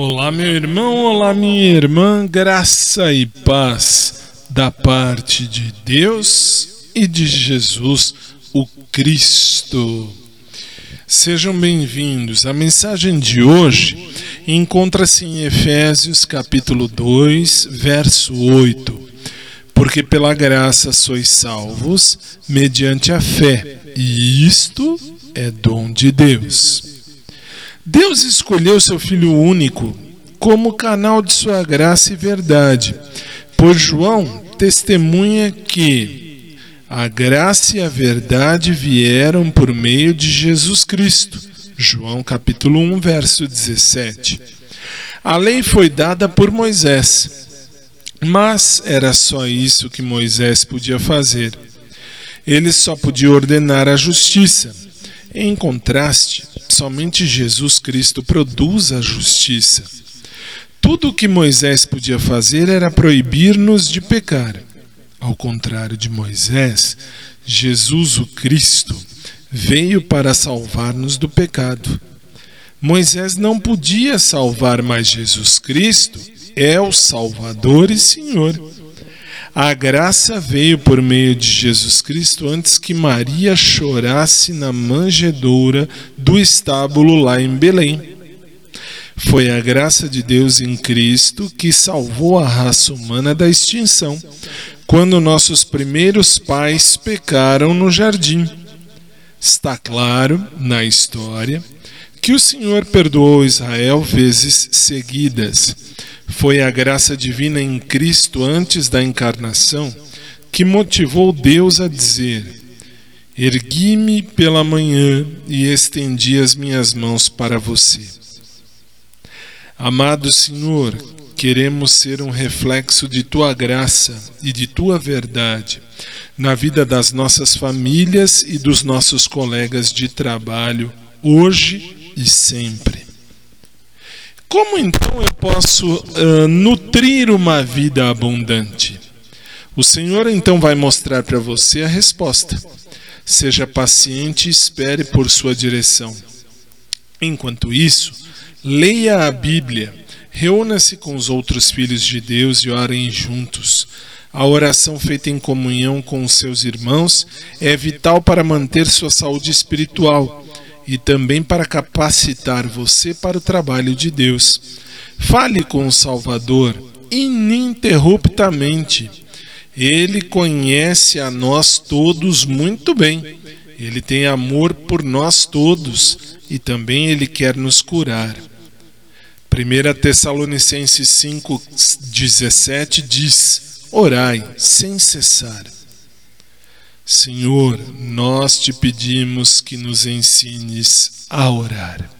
Olá, meu irmão, olá, minha irmã, graça e paz da parte de Deus e de Jesus, o Cristo. Sejam bem-vindos. A mensagem de hoje encontra-se em Efésios capítulo 2, verso 8. Porque pela graça sois salvos mediante a fé, e isto é dom de Deus. Deus escolheu seu Filho único como canal de sua graça e verdade, pois João testemunha que a graça e a verdade vieram por meio de Jesus Cristo. João capítulo 1, verso 17. A lei foi dada por Moisés, mas era só isso que Moisés podia fazer. Ele só podia ordenar a justiça. Em contraste, somente Jesus Cristo produz a justiça. Tudo o que Moisés podia fazer era proibir-nos de pecar. Ao contrário de Moisés, Jesus o Cristo veio para salvar-nos do pecado. Moisés não podia salvar, mas Jesus Cristo é o Salvador e Senhor. A graça veio por meio de Jesus Cristo antes que Maria chorasse na manjedoura do estábulo lá em Belém. Foi a graça de Deus em Cristo que salvou a raça humana da extinção, quando nossos primeiros pais pecaram no jardim. Está claro na história que o Senhor perdoou Israel vezes seguidas foi a graça divina em Cristo antes da encarnação que motivou Deus a dizer: Ergui-me pela manhã e estendi as minhas mãos para você. Amado Senhor, queremos ser um reflexo de tua graça e de tua verdade na vida das nossas famílias e dos nossos colegas de trabalho, hoje e sempre. Como então eu posso uh, nutrir uma vida abundante? O Senhor então vai mostrar para você a resposta. Seja paciente e espere por sua direção. Enquanto isso, leia a Bíblia, reúna-se com os outros filhos de Deus e orem juntos. A oração feita em comunhão com os seus irmãos é vital para manter sua saúde espiritual e também para capacitar você para o trabalho de Deus. Fale com o Salvador ininterruptamente. Ele conhece a nós todos muito bem. Ele tem amor por nós todos e também ele quer nos curar. 1 Tessalonicenses 5,17 diz: Orai sem cessar. Senhor, nós te pedimos que nos ensines a orar.